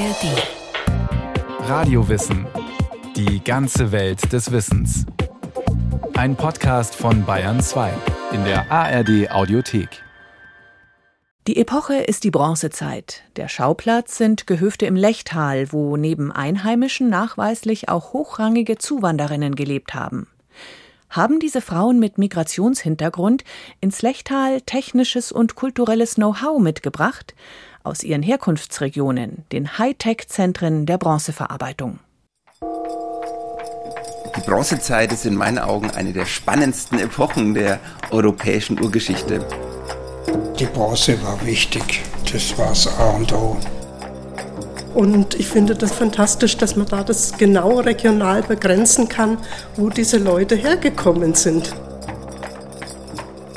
ARD. Radiowissen. Die ganze Welt des Wissens. Ein Podcast von Bayern 2 in der ARD Audiothek. Die Epoche ist die Bronzezeit. Der Schauplatz sind Gehöfte im Lechtal, wo neben Einheimischen nachweislich auch hochrangige Zuwanderinnen gelebt haben. Haben diese Frauen mit Migrationshintergrund ins Lechtal technisches und kulturelles Know-how mitgebracht aus ihren Herkunftsregionen, den Hightech-Zentren der Bronzeverarbeitung. Die Bronzezeit ist in meinen Augen eine der spannendsten Epochen der europäischen Urgeschichte. Die Bronze war wichtig, das war das A und O. Und ich finde das fantastisch, dass man da das genau regional begrenzen kann, wo diese Leute hergekommen sind.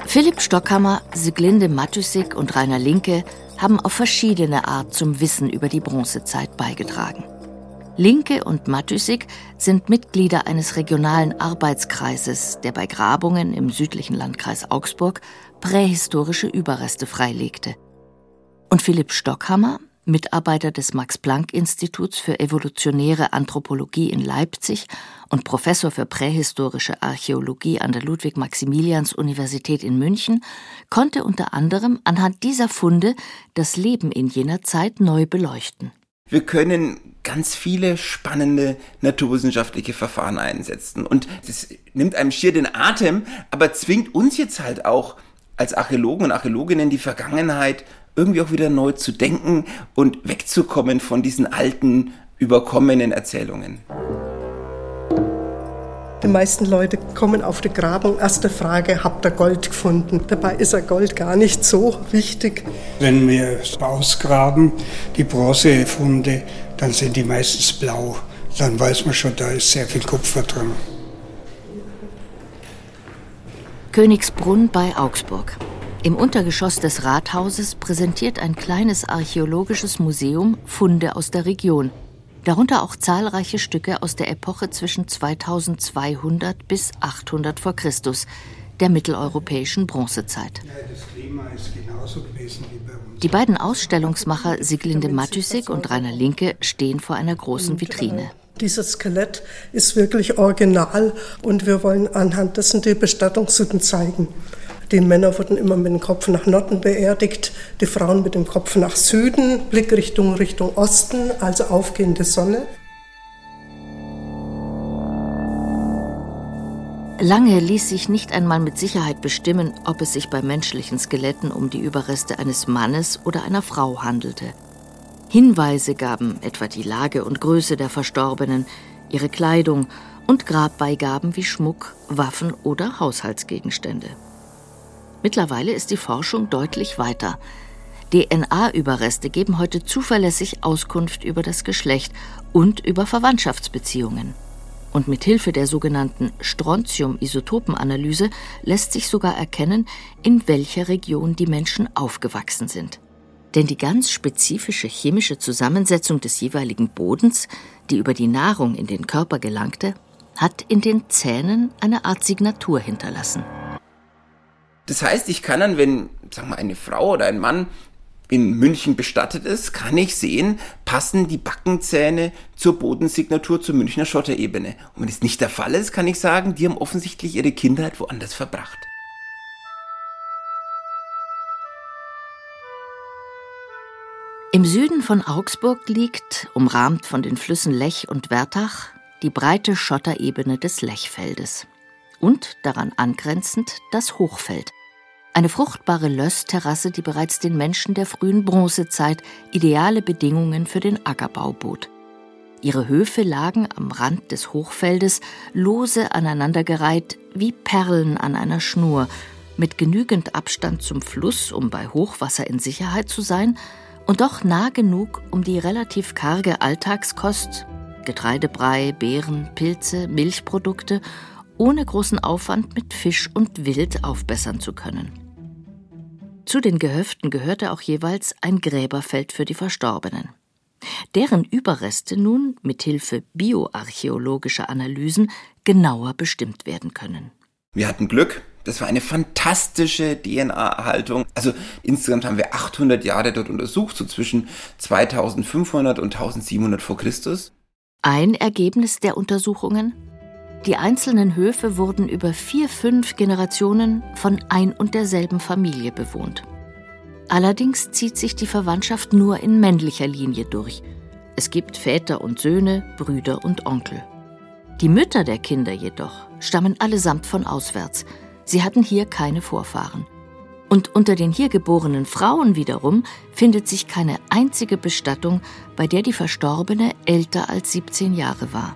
Philipp Stockhammer, Siglinde Matysik und Rainer Linke haben auf verschiedene Art zum Wissen über die Bronzezeit beigetragen. Linke und Matysik sind Mitglieder eines regionalen Arbeitskreises, der bei Grabungen im südlichen Landkreis Augsburg prähistorische Überreste freilegte. Und Philipp Stockhammer, Mitarbeiter des Max-Planck-Instituts für evolutionäre Anthropologie in Leipzig und Professor für prähistorische Archäologie an der Ludwig-Maximilians-Universität in München, konnte unter anderem anhand dieser Funde das Leben in jener Zeit neu beleuchten. Wir können ganz viele spannende naturwissenschaftliche Verfahren einsetzen. Und das nimmt einem schier den Atem, aber zwingt uns jetzt halt auch als Archäologen und Archäologinnen die Vergangenheit irgendwie auch wieder neu zu denken und wegzukommen von diesen alten, überkommenen Erzählungen. Die meisten Leute kommen auf die Grabung. Erste Frage, habt ihr Gold gefunden? Dabei ist ja Gold gar nicht so wichtig. Wenn wir ausgraben, die Bronzefunde, dann sind die meistens blau. Dann weiß man schon, da ist sehr viel Kupfer drin. Königsbrunn bei Augsburg. Im Untergeschoss des Rathauses präsentiert ein kleines archäologisches Museum Funde aus der Region, darunter auch zahlreiche Stücke aus der Epoche zwischen 2200 bis 800 v. Chr., der mitteleuropäischen Bronzezeit. Die beiden Ausstellungsmacher Siglinde Matysik und Rainer Linke stehen vor einer großen Vitrine. Dieses Skelett ist wirklich original und wir wollen anhand dessen die Bestattungssitten zeigen. Die Männer wurden immer mit dem Kopf nach Norden beerdigt, die Frauen mit dem Kopf nach Süden, Blickrichtung Richtung Osten, also aufgehende Sonne. Lange ließ sich nicht einmal mit Sicherheit bestimmen, ob es sich bei menschlichen Skeletten um die Überreste eines Mannes oder einer Frau handelte. Hinweise gaben etwa die Lage und Größe der Verstorbenen, ihre Kleidung und Grabbeigaben wie Schmuck, Waffen oder Haushaltsgegenstände. Mittlerweile ist die Forschung deutlich weiter. DNA-Überreste geben heute zuverlässig Auskunft über das Geschlecht und über Verwandtschaftsbeziehungen. Und mit Hilfe der sogenannten Strontium-Isotopenanalyse lässt sich sogar erkennen, in welcher Region die Menschen aufgewachsen sind. Denn die ganz spezifische chemische Zusammensetzung des jeweiligen Bodens, die über die Nahrung in den Körper gelangte, hat in den Zähnen eine Art Signatur hinterlassen. Das heißt, ich kann dann, wenn, sagen wir, eine Frau oder ein Mann in München bestattet ist, kann ich sehen, passen die Backenzähne zur Bodensignatur zur Münchner Schotterebene. Und wenn das nicht der Fall ist, kann ich sagen, die haben offensichtlich ihre Kindheit woanders verbracht. Im Süden von Augsburg liegt, umrahmt von den Flüssen Lech und Wertach, die breite Schotterebene des Lechfeldes und daran angrenzend das Hochfeld. Eine fruchtbare Lössterrasse, die bereits den Menschen der frühen Bronzezeit ideale Bedingungen für den Ackerbau bot. Ihre Höfe lagen am Rand des Hochfeldes lose aneinandergereiht wie Perlen an einer Schnur, mit genügend Abstand zum Fluss, um bei Hochwasser in Sicherheit zu sein, und doch nah genug, um die relativ karge Alltagskost Getreidebrei, Beeren, Pilze, Milchprodukte ohne großen Aufwand mit Fisch und Wild aufbessern zu können. Zu den Gehöften gehörte auch jeweils ein Gräberfeld für die Verstorbenen. Deren Überreste nun mit Hilfe bioarchäologischer Analysen genauer bestimmt werden können. Wir hatten Glück, Das war eine fantastische DNA-Erhaltung. Also insgesamt haben wir 800 Jahre dort untersucht, so zwischen 2500 und 1700 vor Christus. Ein Ergebnis der Untersuchungen? Die einzelnen Höfe wurden über vier, fünf Generationen von ein und derselben Familie bewohnt. Allerdings zieht sich die Verwandtschaft nur in männlicher Linie durch. Es gibt Väter und Söhne, Brüder und Onkel. Die Mütter der Kinder jedoch stammen allesamt von auswärts. Sie hatten hier keine Vorfahren. Und unter den hier geborenen Frauen wiederum findet sich keine einzige Bestattung, bei der die Verstorbene älter als 17 Jahre war.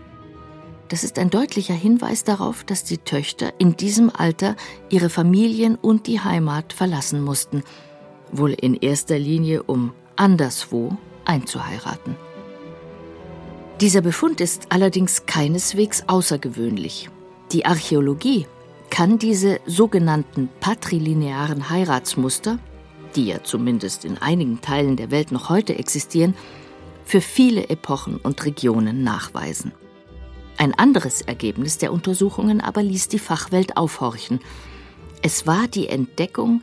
Das ist ein deutlicher Hinweis darauf, dass die Töchter in diesem Alter ihre Familien und die Heimat verlassen mussten, wohl in erster Linie um anderswo einzuheiraten. Dieser Befund ist allerdings keineswegs außergewöhnlich. Die Archäologie kann diese sogenannten patrilinearen Heiratsmuster, die ja zumindest in einigen Teilen der Welt noch heute existieren, für viele Epochen und Regionen nachweisen. Ein anderes Ergebnis der Untersuchungen aber ließ die Fachwelt aufhorchen. Es war die Entdeckung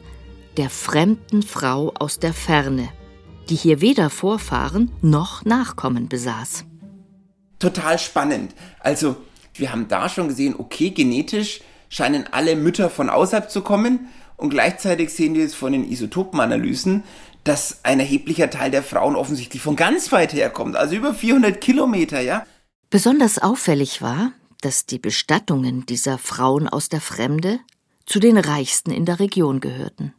der fremden Frau aus der Ferne, die hier weder Vorfahren noch Nachkommen besaß. Total spannend. Also, wir haben da schon gesehen, okay, genetisch scheinen alle Mütter von außerhalb zu kommen und gleichzeitig sehen wir es von den Isotopenanalysen, dass ein erheblicher Teil der Frauen offensichtlich von ganz weit her kommt, also über 400 Kilometer, ja. Besonders auffällig war, dass die Bestattungen dieser Frauen aus der Fremde zu den reichsten in der Region gehörten.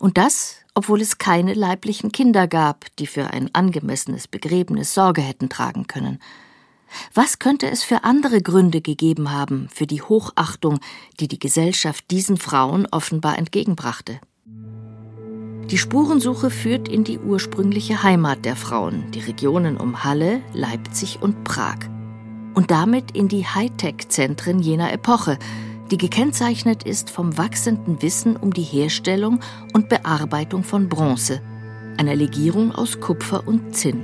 Und das, obwohl es keine leiblichen Kinder gab, die für ein angemessenes Begräbnis Sorge hätten tragen können. Was könnte es für andere Gründe gegeben haben für die Hochachtung, die die Gesellschaft diesen Frauen offenbar entgegenbrachte? Die Spurensuche führt in die ursprüngliche Heimat der Frauen, die Regionen um Halle, Leipzig und Prag und damit in die Hightech-Zentren jener Epoche, die gekennzeichnet ist vom wachsenden Wissen um die Herstellung und Bearbeitung von Bronze, einer Legierung aus Kupfer und Zinn.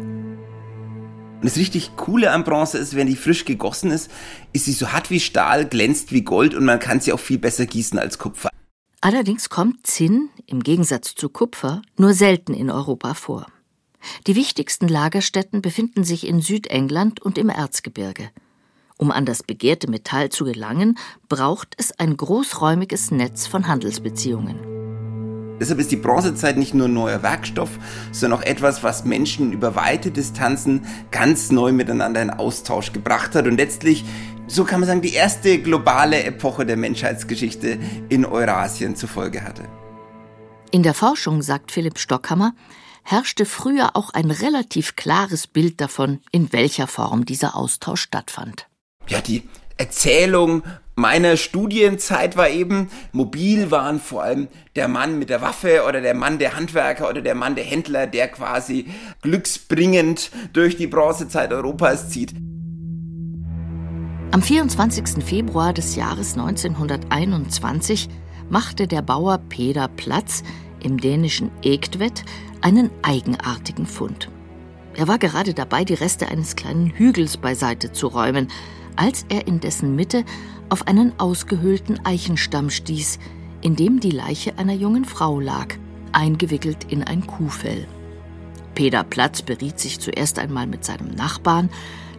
Und das richtig Coole an Bronze ist, wenn die frisch gegossen ist, ist sie so hart wie Stahl, glänzt wie Gold und man kann sie auch viel besser gießen als Kupfer. Allerdings kommt Zinn, im Gegensatz zu Kupfer, nur selten in Europa vor. Die wichtigsten Lagerstätten befinden sich in Südengland und im Erzgebirge. Um an das begehrte Metall zu gelangen, braucht es ein großräumiges Netz von Handelsbeziehungen. Deshalb ist die Bronzezeit nicht nur neuer Werkstoff, sondern auch etwas, was Menschen über weite Distanzen ganz neu miteinander in Austausch gebracht hat und letztlich, so kann man sagen, die erste globale Epoche der Menschheitsgeschichte in Eurasien zur Folge hatte. In der Forschung, sagt Philipp Stockhammer, herrschte früher auch ein relativ klares Bild davon, in welcher Form dieser Austausch stattfand ja, die Erzählung meiner Studienzeit war eben, mobil waren vor allem der Mann mit der Waffe oder der Mann der Handwerker oder der Mann der Händler, der quasi glücksbringend durch die Bronzezeit Europas zieht. Am 24. Februar des Jahres 1921 machte der Bauer Peter Platz im dänischen Egtvet einen eigenartigen Fund. Er war gerade dabei, die Reste eines kleinen Hügels beiseite zu räumen, als er in dessen Mitte auf einen ausgehöhlten Eichenstamm stieß, in dem die Leiche einer jungen Frau lag, eingewickelt in ein Kuhfell. Peter Platz beriet sich zuerst einmal mit seinem Nachbarn,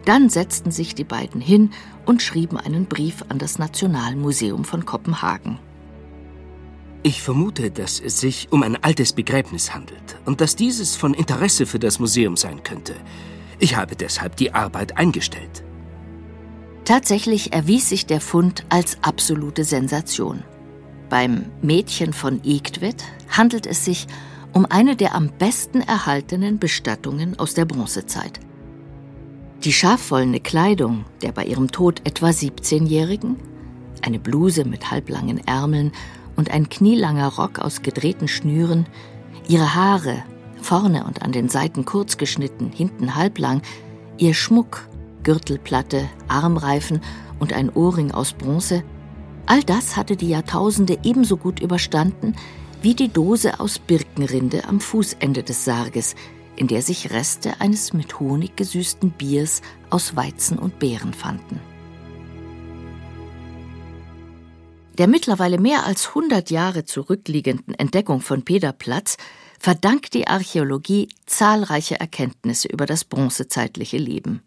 dann setzten sich die beiden hin und schrieben einen Brief an das Nationalmuseum von Kopenhagen. Ich vermute, dass es sich um ein altes Begräbnis handelt und dass dieses von Interesse für das Museum sein könnte. Ich habe deshalb die Arbeit eingestellt. Tatsächlich erwies sich der Fund als absolute Sensation. Beim Mädchen von Egtwit handelt es sich um eine der am besten erhaltenen Bestattungen aus der Bronzezeit. Die schafwollene Kleidung der bei ihrem Tod etwa 17-Jährigen, eine Bluse mit halblangen Ärmeln und ein knielanger Rock aus gedrehten Schnüren, ihre Haare, vorne und an den Seiten kurz geschnitten, hinten halblang, ihr Schmuck Gürtelplatte, Armreifen und ein Ohrring aus Bronze, all das hatte die Jahrtausende ebenso gut überstanden wie die Dose aus Birkenrinde am Fußende des Sarges, in der sich Reste eines mit Honig gesüßten Biers aus Weizen und Beeren fanden. Der mittlerweile mehr als 100 Jahre zurückliegenden Entdeckung von Peterplatz verdankt die Archäologie zahlreiche Erkenntnisse über das bronzezeitliche Leben.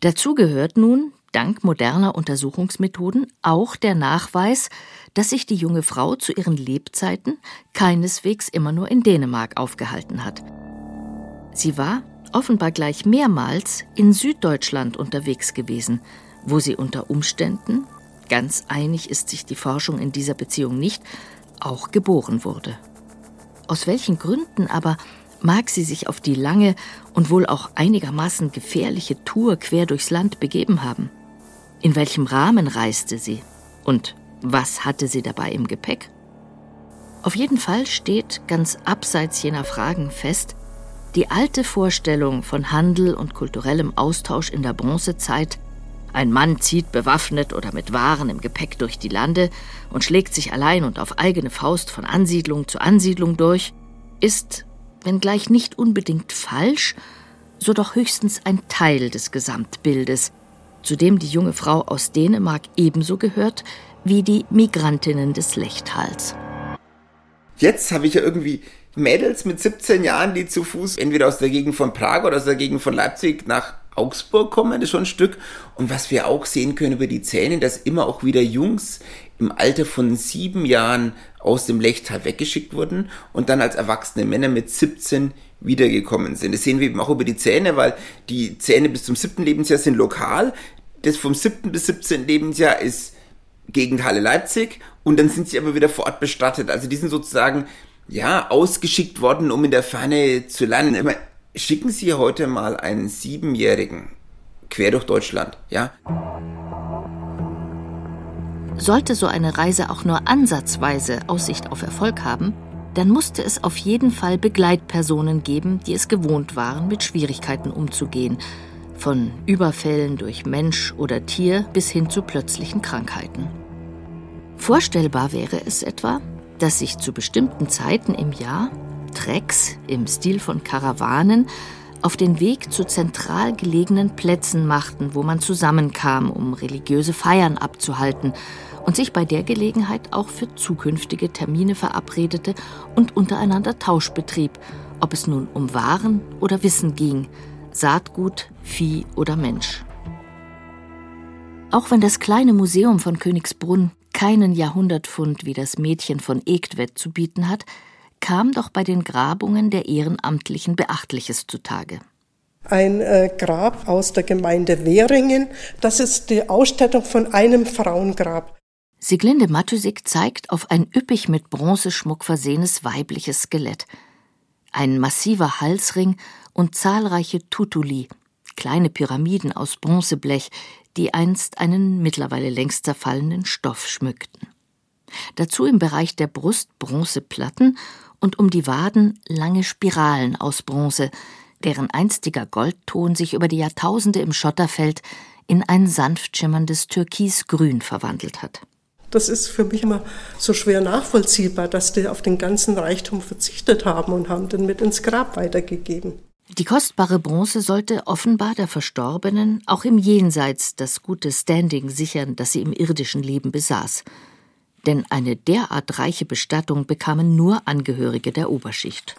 Dazu gehört nun, dank moderner Untersuchungsmethoden, auch der Nachweis, dass sich die junge Frau zu ihren Lebzeiten keineswegs immer nur in Dänemark aufgehalten hat. Sie war offenbar gleich mehrmals in Süddeutschland unterwegs gewesen, wo sie unter Umständen, ganz einig ist sich die Forschung in dieser Beziehung nicht, auch geboren wurde. Aus welchen Gründen aber mag sie sich auf die lange und wohl auch einigermaßen gefährliche Tour quer durchs Land begeben haben? In welchem Rahmen reiste sie? Und was hatte sie dabei im Gepäck? Auf jeden Fall steht ganz abseits jener Fragen fest, die alte Vorstellung von Handel und kulturellem Austausch in der Bronzezeit ein Mann zieht bewaffnet oder mit Waren im Gepäck durch die Lande und schlägt sich allein und auf eigene Faust von Ansiedlung zu Ansiedlung durch, ist, wenngleich nicht unbedingt falsch, so doch höchstens ein Teil des Gesamtbildes, zu dem die junge Frau aus Dänemark ebenso gehört wie die Migrantinnen des Lechthals. Jetzt habe ich ja irgendwie Mädels mit 17 Jahren, die zu Fuß entweder aus der Gegend von Prag oder aus der Gegend von Leipzig nach Augsburg kommen, das ist schon ein Stück. Und was wir auch sehen können über die Zähne, dass immer auch wieder Jungs im Alter von sieben Jahren aus dem Lechtal weggeschickt wurden und dann als erwachsene Männer mit 17 wiedergekommen sind. Das sehen wir eben auch über die Zähne, weil die Zähne bis zum siebten Lebensjahr sind lokal. Das vom siebten bis 17. Lebensjahr ist Gegend Halle Leipzig und dann sind sie aber wieder vor Ort bestattet. Also die sind sozusagen ja ausgeschickt worden, um in der Ferne zu lernen. Meine, schicken Sie heute mal einen Siebenjährigen quer durch Deutschland, ja? Sollte so eine Reise auch nur ansatzweise Aussicht auf Erfolg haben, dann musste es auf jeden Fall Begleitpersonen geben, die es gewohnt waren, mit Schwierigkeiten umzugehen, von Überfällen durch Mensch oder Tier bis hin zu plötzlichen Krankheiten. Vorstellbar wäre es etwa, dass sich zu bestimmten Zeiten im Jahr Trecks im Stil von Karawanen auf den Weg zu zentral gelegenen Plätzen machten, wo man zusammenkam, um religiöse Feiern abzuhalten und sich bei der Gelegenheit auch für zukünftige Termine verabredete und untereinander Tausch betrieb, ob es nun um Waren oder Wissen ging, Saatgut, Vieh oder Mensch. Auch wenn das kleine Museum von Königsbrunn keinen Jahrhundertfund wie das Mädchen von Egtwett zu bieten hat, kam doch bei den Grabungen der Ehrenamtlichen Beachtliches zutage. Ein äh, Grab aus der Gemeinde Währingen, das ist die Ausstattung von einem Frauengrab. Sieglinde Matysik zeigt auf ein üppig mit Bronzeschmuck versehenes weibliches Skelett. Ein massiver Halsring und zahlreiche Tutuli, kleine Pyramiden aus Bronzeblech, die einst einen mittlerweile längst zerfallenen Stoff schmückten. Dazu im Bereich der Brust Bronzeplatten und um die Waden lange Spiralen aus Bronze, deren einstiger Goldton sich über die Jahrtausende im Schotterfeld in ein sanft schimmerndes Türkisgrün verwandelt hat. Das ist für mich immer so schwer nachvollziehbar, dass die auf den ganzen Reichtum verzichtet haben und haben den mit ins Grab weitergegeben. Die kostbare Bronze sollte offenbar der Verstorbenen auch im Jenseits das gute Standing sichern, das sie im irdischen Leben besaß denn eine derart reiche Bestattung bekamen nur Angehörige der Oberschicht.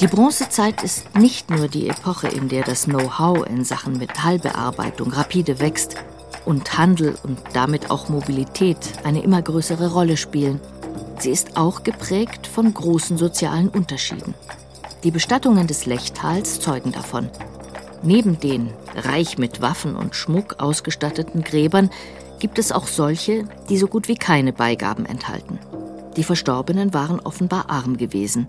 Die Bronzezeit ist nicht nur die Epoche, in der das Know-how in Sachen Metallbearbeitung rapide wächst und Handel und damit auch Mobilität eine immer größere Rolle spielen. Sie ist auch geprägt von großen sozialen Unterschieden. Die Bestattungen des Lechtals zeugen davon. Neben den reich mit Waffen und Schmuck ausgestatteten Gräbern gibt es auch solche, die so gut wie keine Beigaben enthalten. Die Verstorbenen waren offenbar arm gewesen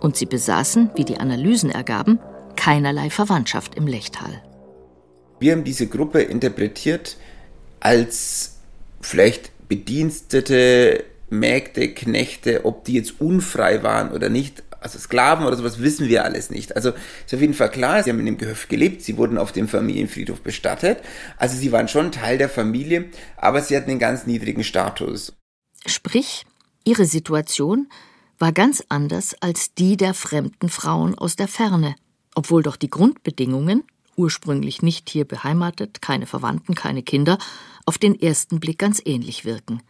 und sie besaßen, wie die Analysen ergaben, keinerlei Verwandtschaft im Lechtal. Wir haben diese Gruppe interpretiert als vielleicht Bedienstete, Mägde, Knechte, ob die jetzt unfrei waren oder nicht, also Sklaven oder sowas wissen wir alles nicht. Also ist auf jeden Fall klar, sie haben in dem Gehöft gelebt, sie wurden auf dem Familienfriedhof bestattet. Also sie waren schon Teil der Familie, aber sie hatten einen ganz niedrigen Status. Sprich, ihre Situation war ganz anders als die der fremden Frauen aus der Ferne, obwohl doch die Grundbedingungen ursprünglich nicht hier beheimatet, keine Verwandten, keine Kinder, auf den ersten Blick ganz ähnlich wirken.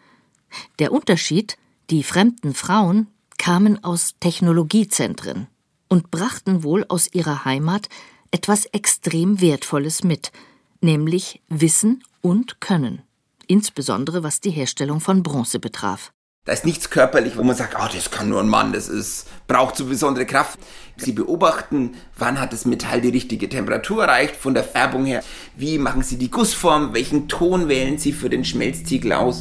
Der Unterschied, die fremden Frauen kamen aus Technologiezentren und brachten wohl aus ihrer Heimat etwas extrem Wertvolles mit, nämlich Wissen und Können, insbesondere was die Herstellung von Bronze betraf. Da ist nichts körperlich, wo man sagt, oh, das kann nur ein Mann, das ist, braucht so besondere Kraft. Sie beobachten, wann hat das Metall die richtige Temperatur erreicht, von der Färbung her, wie machen Sie die Gussform, welchen Ton wählen Sie für den Schmelztiegel aus.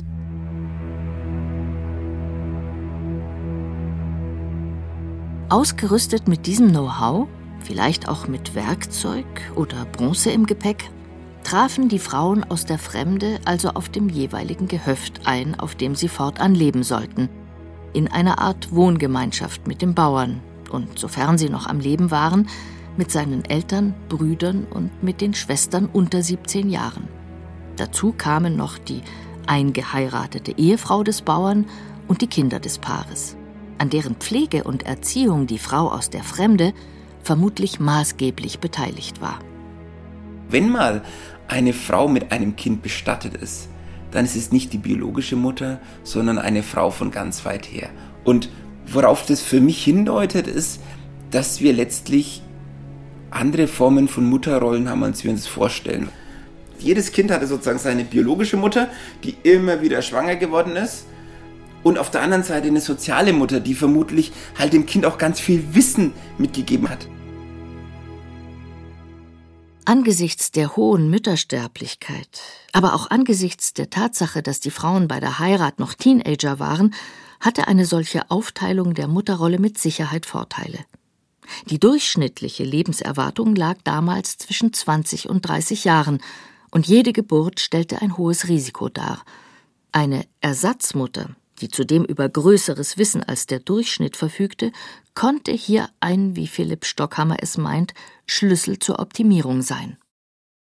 Ausgerüstet mit diesem Know-how, vielleicht auch mit Werkzeug oder Bronze im Gepäck, trafen die Frauen aus der Fremde also auf dem jeweiligen Gehöft ein, auf dem sie fortan leben sollten, in einer Art Wohngemeinschaft mit den Bauern und, sofern sie noch am Leben waren, mit seinen Eltern, Brüdern und mit den Schwestern unter 17 Jahren. Dazu kamen noch die eingeheiratete Ehefrau des Bauern und die Kinder des Paares, an deren Pflege und Erziehung die Frau aus der Fremde vermutlich maßgeblich beteiligt war. Wenn mal eine Frau mit einem Kind bestattet ist, dann ist es nicht die biologische Mutter, sondern eine Frau von ganz weit her. Und worauf das für mich hindeutet, ist, dass wir letztlich andere Formen von Mutterrollen haben, als wir uns vorstellen. Jedes Kind hatte sozusagen seine biologische Mutter, die immer wieder schwanger geworden ist. Und auf der anderen Seite eine soziale Mutter, die vermutlich halt dem Kind auch ganz viel Wissen mitgegeben hat. Angesichts der hohen Müttersterblichkeit, aber auch angesichts der Tatsache, dass die Frauen bei der Heirat noch Teenager waren, hatte eine solche Aufteilung der Mutterrolle mit Sicherheit Vorteile. Die durchschnittliche Lebenserwartung lag damals zwischen 20 und 30 Jahren, und jede Geburt stellte ein hohes Risiko dar. Eine Ersatzmutter, die zudem über größeres Wissen als der Durchschnitt verfügte, konnte hier ein, wie Philipp Stockhammer es meint, Schlüssel zur Optimierung sein.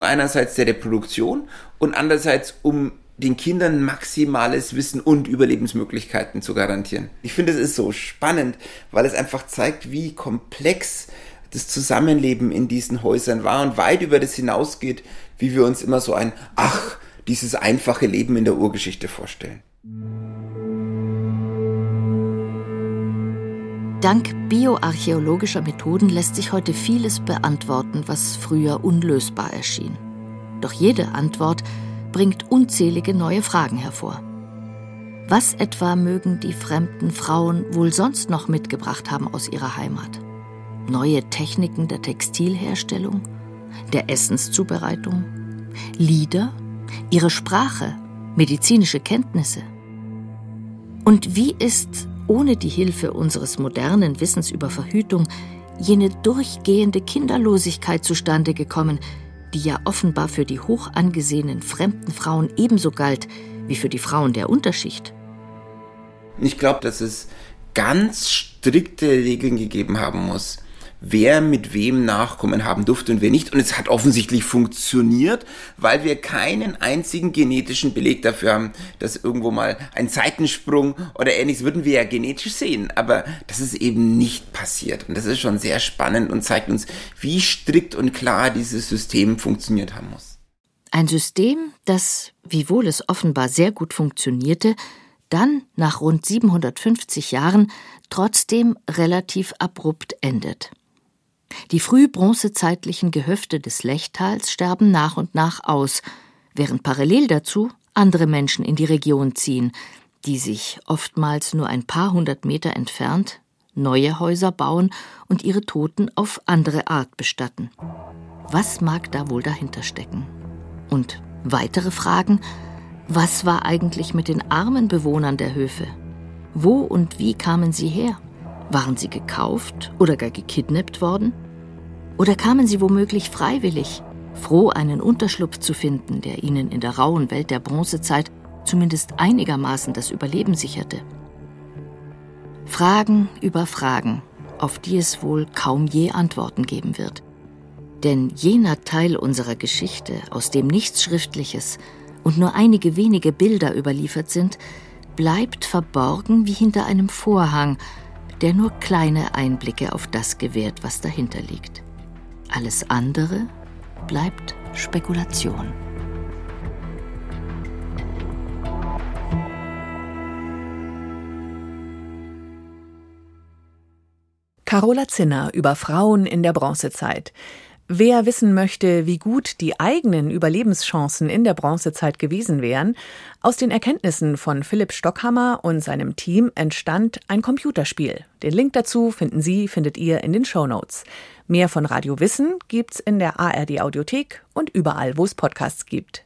Einerseits der Reproduktion und andererseits um den Kindern maximales Wissen und Überlebensmöglichkeiten zu garantieren. Ich finde, es ist so spannend, weil es einfach zeigt, wie komplex das Zusammenleben in diesen Häusern war und weit über das hinausgeht, wie wir uns immer so ein, ach, dieses einfache Leben in der Urgeschichte vorstellen. Dank bioarchäologischer Methoden lässt sich heute vieles beantworten, was früher unlösbar erschien. Doch jede Antwort bringt unzählige neue Fragen hervor. Was etwa mögen die fremden Frauen wohl sonst noch mitgebracht haben aus ihrer Heimat? Neue Techniken der Textilherstellung, der Essenszubereitung, Lieder, ihre Sprache, medizinische Kenntnisse? Und wie ist ohne die Hilfe unseres modernen Wissens über Verhütung jene durchgehende Kinderlosigkeit zustande gekommen, die ja offenbar für die hoch angesehenen fremden Frauen ebenso galt wie für die Frauen der Unterschicht. Ich glaube, dass es ganz strikte Regeln gegeben haben muss wer mit wem Nachkommen haben durfte und wer nicht. Und es hat offensichtlich funktioniert, weil wir keinen einzigen genetischen Beleg dafür haben, dass irgendwo mal ein Seitensprung oder ähnliches würden wir ja genetisch sehen. Aber das ist eben nicht passiert. Und das ist schon sehr spannend und zeigt uns, wie strikt und klar dieses System funktioniert haben muss. Ein System, das, wiewohl es offenbar sehr gut funktionierte, dann nach rund 750 Jahren trotzdem relativ abrupt endet. Die frühbronzezeitlichen Gehöfte des Lechtals sterben nach und nach aus, während parallel dazu andere Menschen in die Region ziehen, die sich oftmals nur ein paar hundert Meter entfernt neue Häuser bauen und ihre Toten auf andere Art bestatten. Was mag da wohl dahinter stecken? Und weitere Fragen, was war eigentlich mit den armen Bewohnern der Höfe? Wo und wie kamen sie her? Waren sie gekauft oder gar gekidnappt worden? Oder kamen sie womöglich freiwillig, froh einen Unterschlupf zu finden, der ihnen in der rauen Welt der Bronzezeit zumindest einigermaßen das Überleben sicherte? Fragen über Fragen, auf die es wohl kaum je Antworten geben wird. Denn jener Teil unserer Geschichte, aus dem nichts Schriftliches und nur einige wenige Bilder überliefert sind, bleibt verborgen wie hinter einem Vorhang, der nur kleine Einblicke auf das gewährt, was dahinter liegt. Alles andere bleibt Spekulation. Carola Zinner über Frauen in der Bronzezeit. Wer wissen möchte, wie gut die eigenen Überlebenschancen in der Bronzezeit gewesen wären, aus den Erkenntnissen von Philipp Stockhammer und seinem Team entstand ein Computerspiel. Den Link dazu finden Sie, findet ihr in den Show Notes. Mehr von Radio Wissen gibt's in der ARD Audiothek und überall, wo es Podcasts gibt.